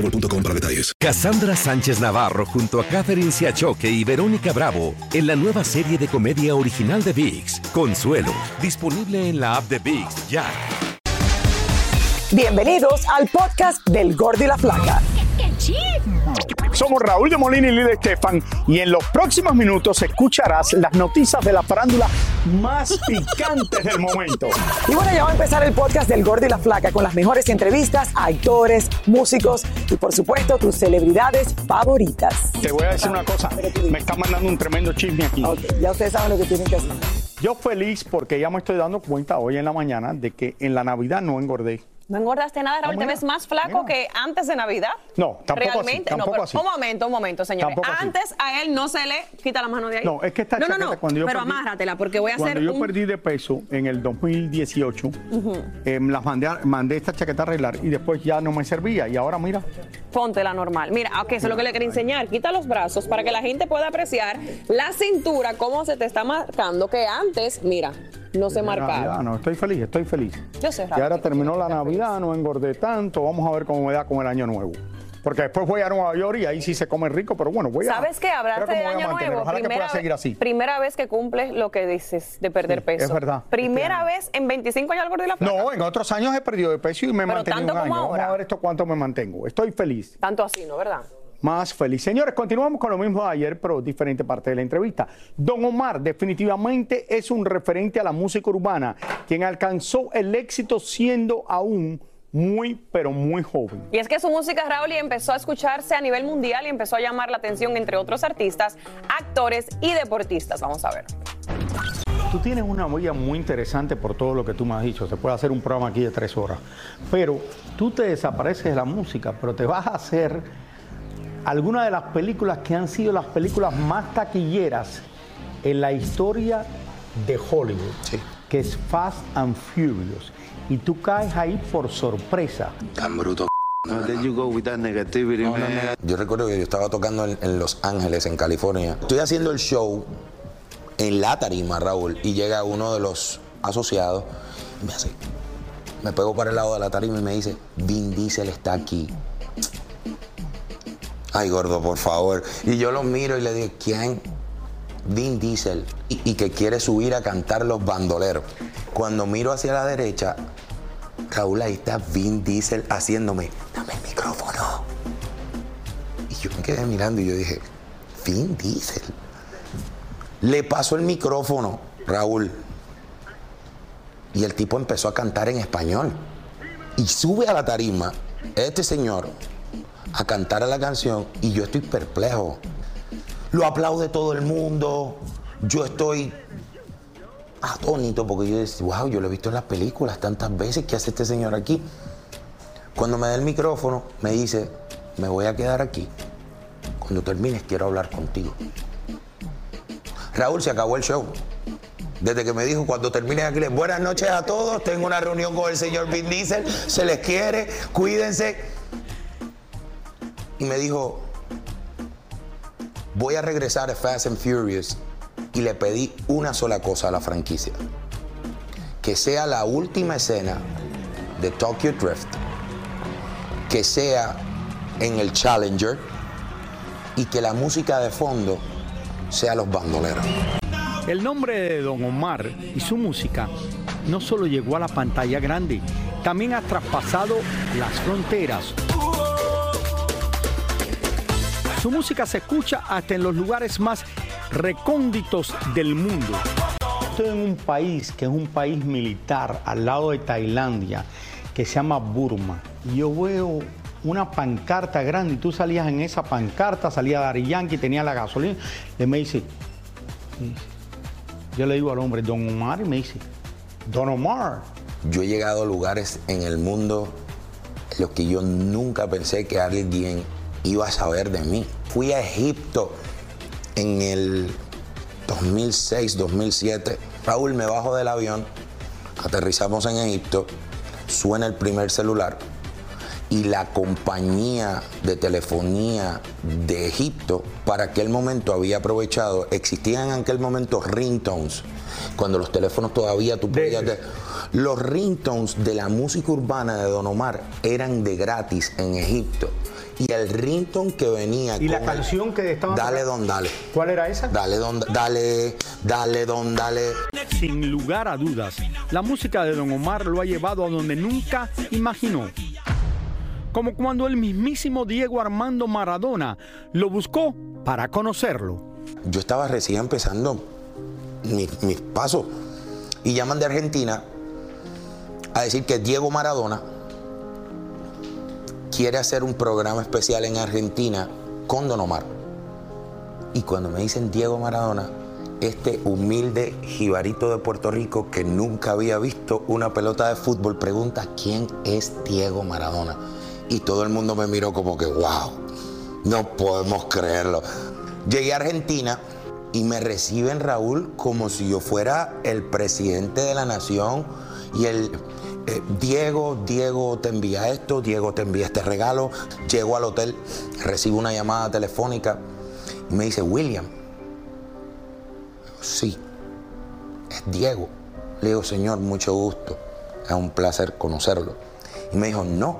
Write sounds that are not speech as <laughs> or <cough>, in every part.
boostmobile.com para detalles. Cassandra Sánchez Navarro junto a Catherine Siachoque y Verónica Bravo en la nueva serie de comedia original de VIX, Consuelo, disponible en la app de VIX ya. Bienvenidos al podcast del Gordo y la Flaca. Somos Raúl de Molina y Lidia Estefan y en los próximos minutos escucharás las noticias de la farándula más <laughs> picantes del momento. Y bueno, ya va a empezar el podcast del Gordo y la Flaca con las mejores entrevistas a actores, músicos y por supuesto tus celebridades favoritas. Te voy a decir una cosa, me está mandando un tremendo chisme aquí. Ok, ya ustedes saben lo que tienen que hacer. Yo feliz porque ya me estoy dando cuenta hoy en la mañana de que en la Navidad no engordé. No engordaste nada, Raúl. No, ¿Te ves más flaco mira. que antes de Navidad? No, tampoco así, Realmente, tampoco no, pero así. un momento, un momento, señores. Tampoco así. Antes a él no se le quita la mano de ahí. No, es que esta No, no, chaqueta no, cuando yo pero perdí- amárratela porque voy a Cuando hacer yo un... perdí de peso en el 2018, em, las mandé, mandé esta chaqueta a arreglar y después ya no me servía. Y ahora mira, Ponte la normal. Mira, ok, eso es lo que le quería enseñar. Quita los brazos para que la gente pueda apreciar la cintura, cómo se te está marcando, que antes, mira, no se Navidad, marcaba. no, estoy feliz, estoy feliz. Yo sé, Y ahora terminó la Navidad, no engordé tanto. Vamos a ver cómo me da con el año nuevo. Porque después voy a Nueva York y ahí sí se come rico, pero bueno, voy a. ¿Sabes qué? Hablaste de Año. Nuevo. Ojalá que pueda primera, seguir así. primera vez que cumples lo que dices de perder Sí, peso. es verdad. Primera vez en 25 años y la flaca. No, en otros años he perdido de peso y me he Pero mantenido tanto un año. como Vamos a ahora. ver esto cuánto me mantengo. Estoy feliz. Tanto así, ¿no? ¿Verdad? Más feliz. Señores, continuamos con lo mismo de ayer, pero diferente parte de la entrevista. Don Omar definitivamente es un referente a la música urbana, quien alcanzó el éxito siendo aún muy, pero muy joven. Y es que su música, Raúl, empezó a escucharse a nivel mundial y empezó a llamar la atención entre otros artistas, actores y deportistas. Vamos a ver. Tú tienes una huella muy interesante por todo lo que tú me has dicho. Se puede hacer un programa aquí de tres horas. Pero tú te desapareces de la música, pero te vas a hacer algunas de las películas que han sido las películas más taquilleras en la historia de Hollywood, que es Fast and Furious. Y tú caes ahí por sorpresa. Tan bruto. No, you go with that negativity. Yo recuerdo que yo estaba tocando en, en Los Ángeles, en California. Estoy haciendo el show en la tarima, Raúl, y llega uno de los asociados y me hace, me pego para el lado de la tarima y me dice, Vin Diesel está aquí. Ay, gordo, por favor. Y yo lo miro y le digo, ¿quién? Vin Diesel. Y, y que quiere subir a cantar los bandoleros. Cuando miro hacia la derecha, Raúl, ahí está Vin Diesel haciéndome, dame el micrófono. Y yo me quedé mirando y yo dije, Vin Diesel. Le pasó el micrófono, Raúl. Y el tipo empezó a cantar en español. Y sube a la tarima este señor a cantar a la canción y yo estoy perplejo. Lo aplaude todo el mundo. Yo estoy atónito porque yo decía, wow, yo lo he visto en las películas tantas veces. ¿Qué hace este señor aquí? Cuando me da el micrófono, me dice, me voy a quedar aquí. Cuando termines, quiero hablar contigo. Raúl, se acabó el show. Desde que me dijo, cuando termines aquí, buenas noches a todos, tengo una reunión con el señor Vin Diesel, se les quiere, cuídense. Y me dijo, voy a regresar a Fast and Furious y le pedí una sola cosa a la franquicia. Que sea la última escena de Tokyo Drift, que sea en el Challenger y que la música de fondo sea los bandoleros. El nombre de Don Omar y su música no solo llegó a la pantalla grande, también ha traspasado las fronteras. Su música se escucha hasta en los lugares más recónditos del mundo. Estoy en un país que es un país militar al lado de Tailandia, que se llama Burma. Y yo veo una pancarta grande y tú salías en esa pancarta, salía Dari Yankee, tenía la gasolina. Le me dice, me dice, yo le digo al hombre, Don Omar, y me dice, Don Omar. Yo he llegado a lugares en el mundo en los que yo nunca pensé que alguien iba a saber de mí. Fui a Egipto en el 2006, 2007. Raúl, me bajo del avión, aterrizamos en Egipto, suena el primer celular y la compañía de telefonía de Egipto para aquel momento había aprovechado, existían en aquel momento ringtones, cuando los teléfonos todavía tú podías... de- los ringtones de la música urbana de Don Omar eran de gratis en Egipto. Y el ringtone que venía Y la el- canción que estaba Dale, don, dale. ¿Cuál era esa? Dale, don, dale, dale, don, dale. Sin lugar a dudas, la música de Don Omar lo ha llevado a donde nunca imaginó. Como cuando el mismísimo Diego Armando Maradona lo buscó para conocerlo. Yo estaba recién empezando mis, mis pasos y llaman de Argentina a decir que Diego Maradona quiere hacer un programa especial en Argentina con Don Omar. Y cuando me dicen Diego Maradona, este humilde jibarito de Puerto Rico que nunca había visto una pelota de fútbol pregunta quién es Diego Maradona. Y todo el mundo me miró como que, wow, no podemos creerlo. Llegué a Argentina y me reciben Raúl como si yo fuera el presidente de la nación y el eh, Diego, Diego te envía esto, Diego te envía este regalo. Llego al hotel, recibo una llamada telefónica y me dice, William, sí, es Diego. Le digo, señor, mucho gusto, es un placer conocerlo. Y me dijo, no,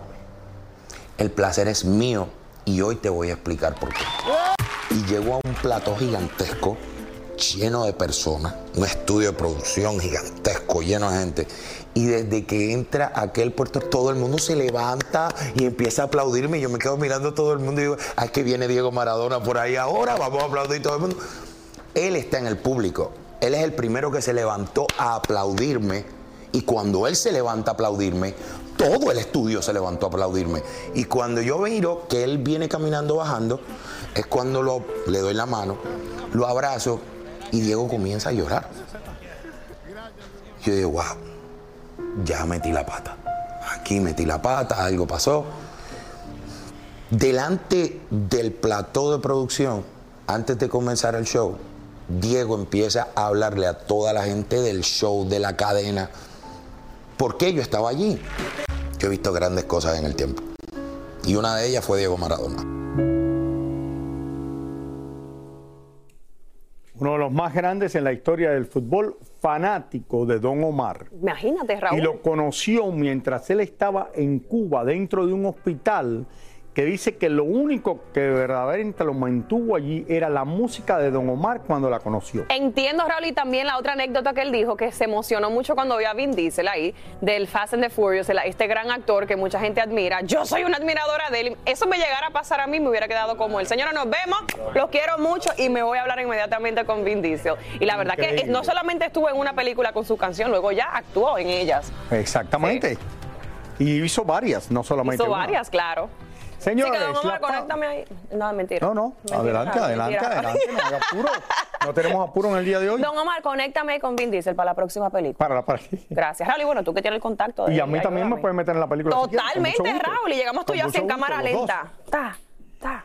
el placer es mío y hoy te voy a explicar por qué. Y llegó a un plató gigantesco, lleno de personas, un estudio de producción gigantesco, lleno de gente. Y desde que entra aquel puerto, todo el mundo se levanta y empieza a aplaudirme. Y yo me quedo mirando todo el mundo y digo, ah, es que viene Diego Maradona por ahí ahora, vamos a aplaudir todo el mundo. Él está en el público. Él es el primero que se levantó a aplaudirme. Y cuando él se levanta a aplaudirme, todo el estudio se levantó a aplaudirme. Y cuando yo miro que él viene caminando bajando, es cuando lo, le doy la mano, lo abrazo y Diego comienza a llorar. Yo digo, wow, ya metí la pata. Aquí metí la pata, algo pasó. Delante del plató de producción, antes de comenzar el show, Diego empieza a hablarle a toda la gente del show, de la cadena. ¿Por qué yo estaba allí? Yo he visto grandes cosas en el tiempo. Y una de ellas fue Diego Maradona. Los más grandes en la historia del fútbol, fanático de Don Omar. Imagínate, Raúl. Y lo conoció mientras él estaba en Cuba, dentro de un hospital, que dice que lo único que verdaderamente lo mantuvo allí era la música de Don Omar cuando la conoció. Entiendo, Raúl, y también la otra anécdota que él dijo, que se emocionó mucho cuando vio a Vin Diesel ahí, del Fast and the Furious, este gran actor que mucha gente admira. Yo soy una admiradora de él. Eso me llegara a pasar a mí, me hubiera quedado como él. Señora, nos vemos, los quiero mucho y me voy a hablar inmediatamente con Vin Diesel. Y la verdad que no solamente estuvo en una película con su canción, luego ya actuó en ellas. Exactamente. Y hizo varias, no solamente Hizo una. varias, claro. Señores, la pa- conéctame ahí. No, mentira. No, no, Mentira, adelante, adelante, mentira. adelante, no hay apuro. No tenemos apuro en el día de hoy. Don Omar, conéctame con Vin Diesel para la próxima película. Para, para. <laughs> Gracias, Raúl. Y bueno, tú que tienes el contacto. de Y a mí también me pueden meter en la película. si Totalmente, gusto. Raúl. Y llegamos tú y yo Con así en cámara lenta. Ta, ta.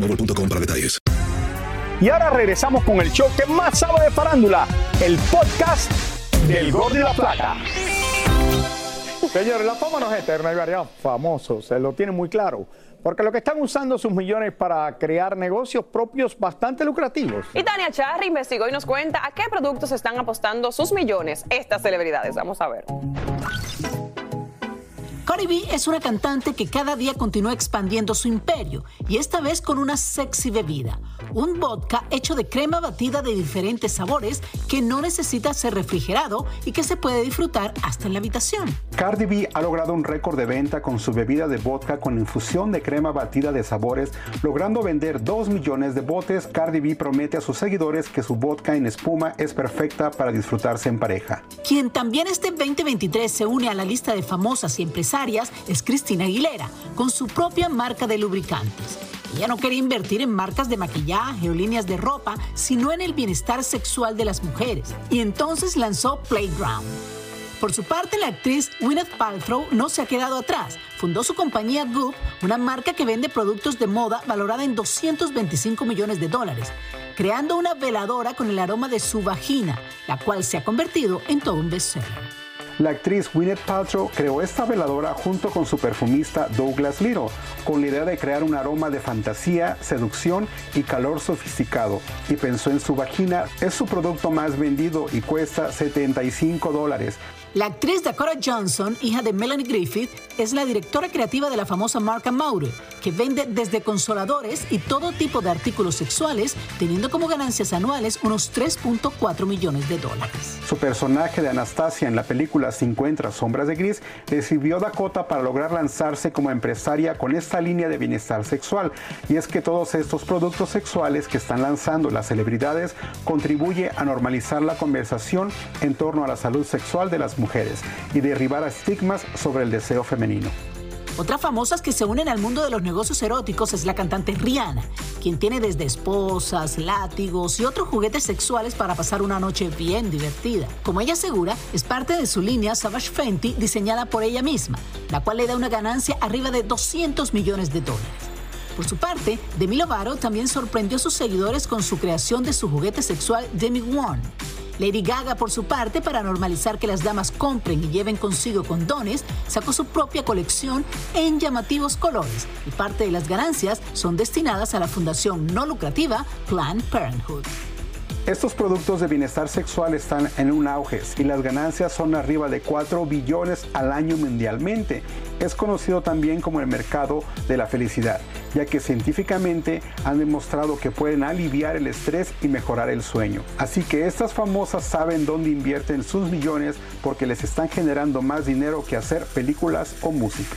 boostmobile.com para detalles. Y ahora regresamos con el show que más sabe de farándula, el podcast del Gol de la Plata. Señores, la fama no es eterna, hay varios famosos, se lo tienen muy claro. Porque lo que están usando sus millones para crear negocios propios bastante lucrativos. Y Tania Charry investigó y nos cuenta a qué productos están apostando sus millones estas celebridades. Vamos a ver. Cardi B es una cantante que cada día continúa expandiendo su imperio y esta vez con una sexy bebida, un vodka hecho de crema batida de diferentes sabores que no necesita ser refrigerado y que se puede disfrutar hasta en la habitación. Cardi B ha logrado un récord de venta con su bebida de vodka con infusión de crema batida de sabores, logrando vender 2 millones de botes. Cardi B promete a sus seguidores que su vodka en espuma es perfecta para disfrutarse en pareja. Quien también este 2023 se une a la lista de famosas y es Cristina Aguilera, con su propia marca de lubricantes. Ella no quería invertir en marcas de maquillaje o líneas de ropa, sino en el bienestar sexual de las mujeres, y entonces lanzó Playground. Por su parte, la actriz Gwyneth Paltrow no se ha quedado atrás. Fundó su compañía Goop, una marca que vende productos de moda valorada en 225 millones de dólares, creando una veladora con el aroma de su vagina, la cual se ha convertido en todo un bestseller. La actriz Gwyneth Paltrow creó esta veladora junto con su perfumista Douglas Little, con la idea de crear un aroma de fantasía, seducción y calor sofisticado, y pensó en su vagina. Es su producto más vendido y cuesta 75 dólares. La actriz Dakota Johnson, hija de Melanie Griffith, es la directora creativa de la famosa marca Maure, que vende desde consoladores y todo tipo de artículos sexuales, teniendo como ganancias anuales unos 3.4 millones de dólares. Su personaje de Anastasia en la película 50 Sombras de Gris le sirvió Dakota para lograr lanzarse como empresaria con esta línea de bienestar sexual. Y es que todos estos productos sexuales que están lanzando las celebridades contribuye a normalizar la conversación en torno a la salud sexual de las mujeres y derribar estigmas sobre el deseo femenino. Otras famosas que se unen al mundo de los negocios eróticos es la cantante Rihanna, quien tiene desde esposas, látigos y otros juguetes sexuales para pasar una noche bien divertida. Como ella asegura, es parte de su línea Savage Fenty diseñada por ella misma, la cual le da una ganancia arriba de 200 millones de dólares. Por su parte, Demi Lovato también sorprendió a sus seguidores con su creación de su juguete sexual Demi One. Lady Gaga, por su parte, para normalizar que las damas compren y lleven consigo condones, sacó su propia colección en llamativos colores y parte de las ganancias son destinadas a la fundación no lucrativa Planned Parenthood. Estos productos de bienestar sexual están en un auge y las ganancias son arriba de 4 billones al año mundialmente. Es conocido también como el mercado de la felicidad, ya que científicamente han demostrado que pueden aliviar el estrés y mejorar el sueño. Así que estas famosas saben dónde invierten sus millones porque les están generando más dinero que hacer películas o música.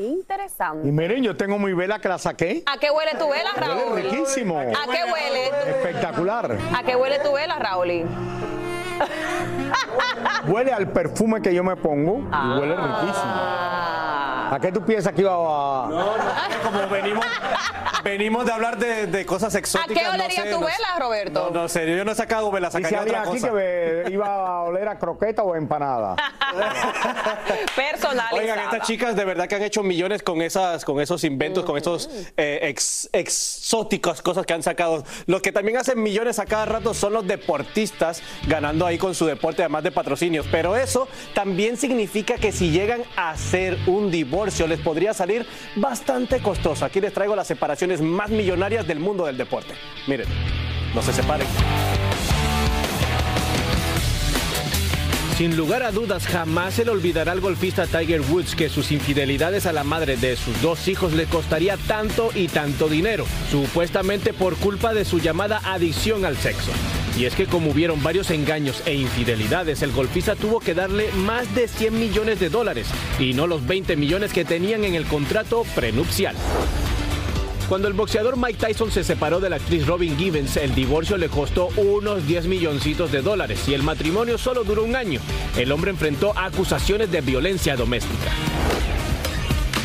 Interesante. Y miren, yo tengo mi vela que la saqué. ¿A qué huele tu vela, Raúl? Huele riquísimo. ¿A qué huele? Espectacular. ¿A qué huele tu vela, Raúl? <laughs> Huele al perfume que yo me pongo y huele riquísimo. ¿A qué tú piensas que iba a.? No, no, como venimos, <laughs> venimos de hablar de, de cosas ¿A exóticas. qué olería no sé, tu no- vela, Roberto? No, no sé, yo no he sacado vela, Dice sacaría alguien otra aquí cosa. que me- iba a oler a croqueta o empanada. <laughs> Personalizada. Oigan, estas chicas de verdad que han hecho millones con esas, con esos inventos, con esos eh, ex- exóticos, cosas que han sacado. Los que también hacen millones a cada rato son los deportistas ganando ahí con su deporte, además de patrocinios. Pero eso también significa que si llegan a hacer un divorcio, les podría salir bastante costoso. Aquí les traigo la separación más millonarias del mundo del deporte. Miren, no se separen. Sin lugar a dudas, jamás se le olvidará al golfista Tiger Woods que sus infidelidades a la madre de sus dos hijos le costaría tanto y tanto dinero, supuestamente por culpa de su llamada adicción al sexo. Y es que como hubieron varios engaños e infidelidades, el golfista tuvo que darle más de 100 millones de dólares y no los 20 millones que tenían en el contrato prenupcial. Cuando el boxeador Mike Tyson se separó de la actriz Robin Givens, el divorcio le costó unos 10 milloncitos de dólares y el matrimonio solo duró un año. El hombre enfrentó acusaciones de violencia doméstica.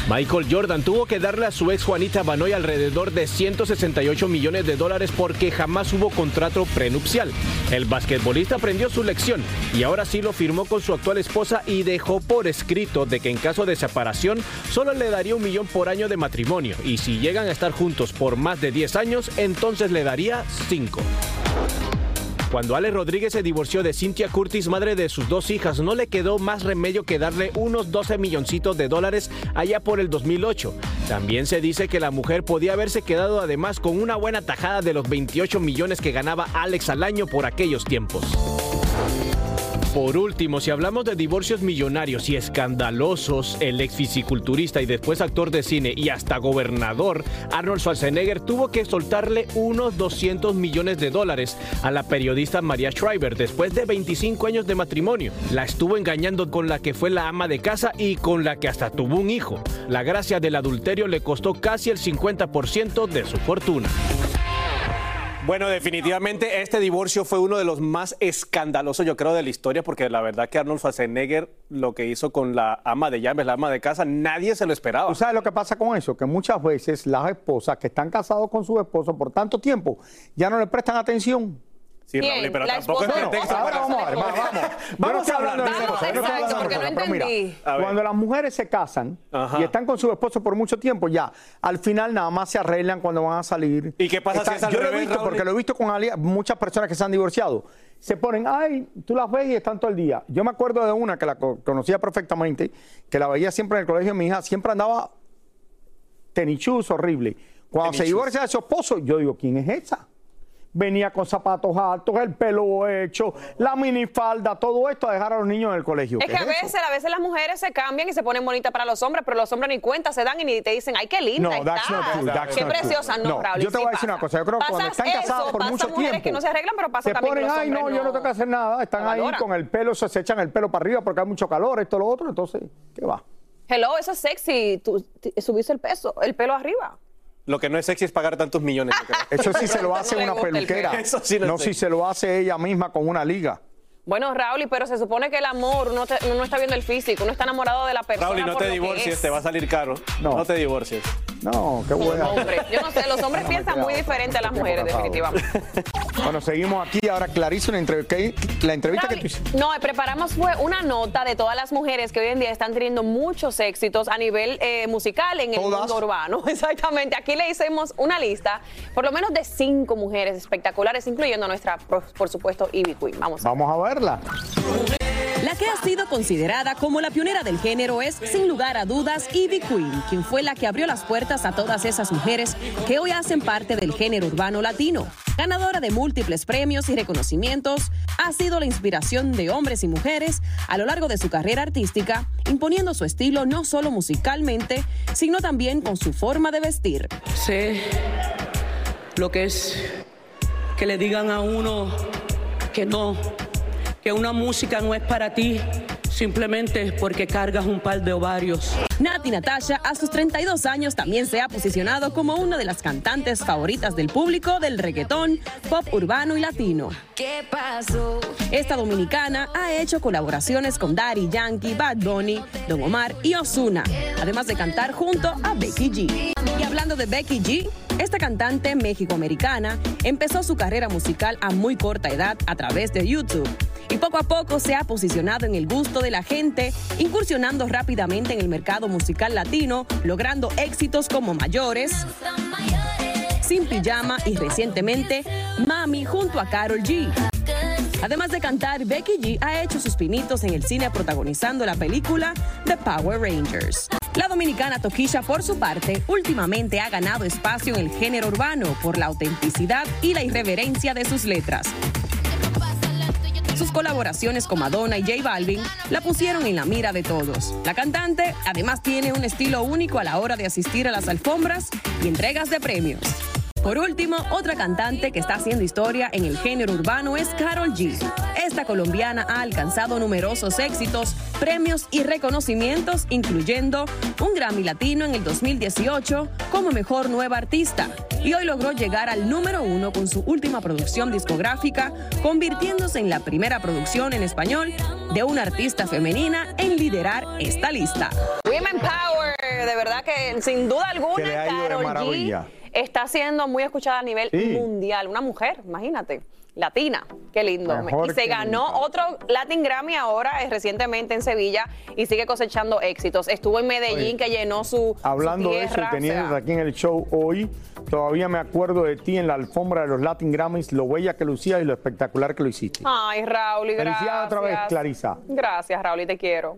Michael Jordan tuvo que darle a su ex Juanita Banoy alrededor de 168 millones de dólares porque jamás hubo contrato prenupcial. El basquetbolista aprendió su lección y ahora sí lo firmó con su actual esposa y dejó por escrito de que en caso de separación solo le daría un millón por año de matrimonio y si llegan a estar juntos por más de 10 años, entonces le daría 5. Cuando Ale Rodríguez se divorció de Cynthia Curtis, madre de sus dos hijas, no le quedó más remedio que darle unos 12 milloncitos de dólares allá por el 2008. También se dice que la mujer podía haberse quedado además con una buena tajada de los 28 millones que ganaba Alex al año por aquellos tiempos. Por último, si hablamos de divorcios millonarios y escandalosos, el ex fisiculturista y después actor de cine y hasta gobernador, Arnold Schwarzenegger tuvo que soltarle unos 200 millones de dólares a la periodista María Schreiber después de 25 años de matrimonio. La estuvo engañando con la que fue la ama de casa y con la que hasta tuvo un hijo. La gracia del adulterio le costó casi el 50% de su fortuna. Bueno, definitivamente este divorcio fue uno de los más escandalosos, yo creo, de la historia, porque la verdad que Arnold Schwarzenegger lo que hizo con la ama de llaves, la ama de casa, nadie se lo esperaba. ¿Tú sabes lo que pasa con eso? Que muchas veces las esposas que están casados con su esposo por tanto tiempo ya no le prestan atención. Sí, ¿Quién? Raúl, pero La tampoco es esposa- pretexto Ahora para- vamos a ver, vamos, vamos. Vamos a hablar de yo no estoy hablando Exacto, de porque no pero mira, entendí. A ver. cuando las mujeres se casan Ajá. y están con su esposo por mucho tiempo, ya, al final nada más se arreglan cuando van a salir. ¿Y qué pasa si es al Yo lo he revés, visto Raúl? porque lo he visto con ali- muchas personas que se han divorciado. Se ponen, ay, tú las ves y están todo el día. Yo me acuerdo de una que la co- conocía perfectamente, que la veía siempre en el colegio de mi hija, siempre andaba tenichus horrible. Cuando se divorcia de su esposo, yo digo, ¿quién es esa? Venía con zapatos altos, el pelo hecho, la minifalda, todo esto a dejar a los niños en el colegio. Es ¿Qué que a veces, a veces las mujeres se cambian y se ponen bonitas para los hombres, pero los hombres ni cuenta se dan y ni te dicen, ay, qué linda No, that's not estás, true, that's qué not true. preciosa, no, No, Raúl, yo te sí voy a decir pasa. una cosa, yo creo que cuando están casados eso, por pasa mucho mujeres tiempo, que no se arreglan, pero pasa se también que ponen, los ay, no, yo no tengo que hacer nada, están ahí con el pelo, se, se echan el pelo para arriba porque hay mucho calor, esto, lo otro, entonces, ¿qué va? Hello, eso es sexy, tú subiste el peso, el pelo arriba. Lo que no es sexy es pagar tantos millones. Eso sí se lo hace No una peluquera. Eso sí no si se lo hace ella misma con una liga. Bueno, Raúl, pero se supone que el amor, uno, te- uno no está viendo el físico, uno está enamorado de la persona Raúl, y no por te lo que divorcies, es. te va a salir caro. No. No, te divorcies. No, qué. Hombre, yo no sé, los hombres No piensan muy diferente a las mujeres, definitivamente. Bueno, seguimos aquí, ahora Clarice, la entrevista que tú hiciste. No, preparamos fue una nota de todas las mujeres que hoy en día están teniendo muchos éxitos a nivel eh, musical en el mundo urbano. <laughs> Exactamente. Aquí le hicimos una lista, por lo menos de cinco mujeres espectaculares, incluyendo a nuestra, por, por supuesto, Ivy Queen. Vamos. a. Vamos a verla. La que ha sido considerada como la pionera del género es, sin lugar a dudas, Ivy Queen, quien fue la que abrió las puertas a todas esas mujeres que hoy hacen parte del género urbano latino. Ganadora de múltiples premios y reconocimientos, ha sido la inspiración de hombres y mujeres a lo largo de su carrera artística, imponiendo su estilo no solo musicalmente, sino también con su forma de vestir. Sé lo que es que le digan a uno que no, que una música no es para ti simplemente porque cargas un par de ovarios. Nati Natasha, a sus 32 años, también se ha posicionado como una de las cantantes favoritas del público del reggaetón, pop urbano y latino. ¿Qué pasó? Esta dominicana ha hecho colaboraciones con Daddy Yankee, Bad Bunny, Don Omar y Ozuna, además de cantar junto a Becky G. Hablando de Becky G, esta cantante mexicoamericana empezó su carrera musical a muy corta edad a través de YouTube y poco a poco se ha posicionado en el gusto de la gente, incursionando rápidamente en el mercado musical latino, logrando éxitos como Mayores, Sin Pijama y recientemente Mami junto a Carol G. Además de cantar, Becky G ha hecho sus pinitos en el cine protagonizando la película The Power Rangers. La dominicana Toquisha, por su parte, últimamente ha ganado espacio en el género urbano por la autenticidad y la irreverencia de sus letras. Sus colaboraciones con Madonna y J Balvin la pusieron en la mira de todos. La cantante además tiene un estilo único a la hora de asistir a las alfombras y entregas de premios. Por último, otra cantante que está haciendo historia en el género urbano es Carol G. Esta colombiana ha alcanzado numerosos éxitos, premios y reconocimientos, incluyendo un Grammy Latino en el 2018 como mejor nueva artista. Y hoy logró llegar al número uno con su última producción discográfica, convirtiéndose en la primera producción en español de una artista femenina en liderar esta lista. Women Power, de verdad que sin duda alguna, Que le ha ido de Karol G. está siendo muy escuchada a nivel Sí. mundial. Una mujer, imagínate, latina, qué lindo. Mejor y se ganó otro Latin Grammy ahora, eh, recientemente en Sevilla, y sigue cosechando éxitos. Estuvo en Medellín, Oye, que llenó su, Hablando su de eso y o teniéndote sea, aquí en el show hoy, todavía me acuerdo de ti en la alfombra de los Latin Grammys, lo bella que lucías y lo espectacular que lo hiciste. Ay, Raúl, y gracias. Felicidades otra vez, Clarisa. Gracias, Raúl, y te quiero.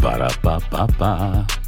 Para, pa, pa, pa.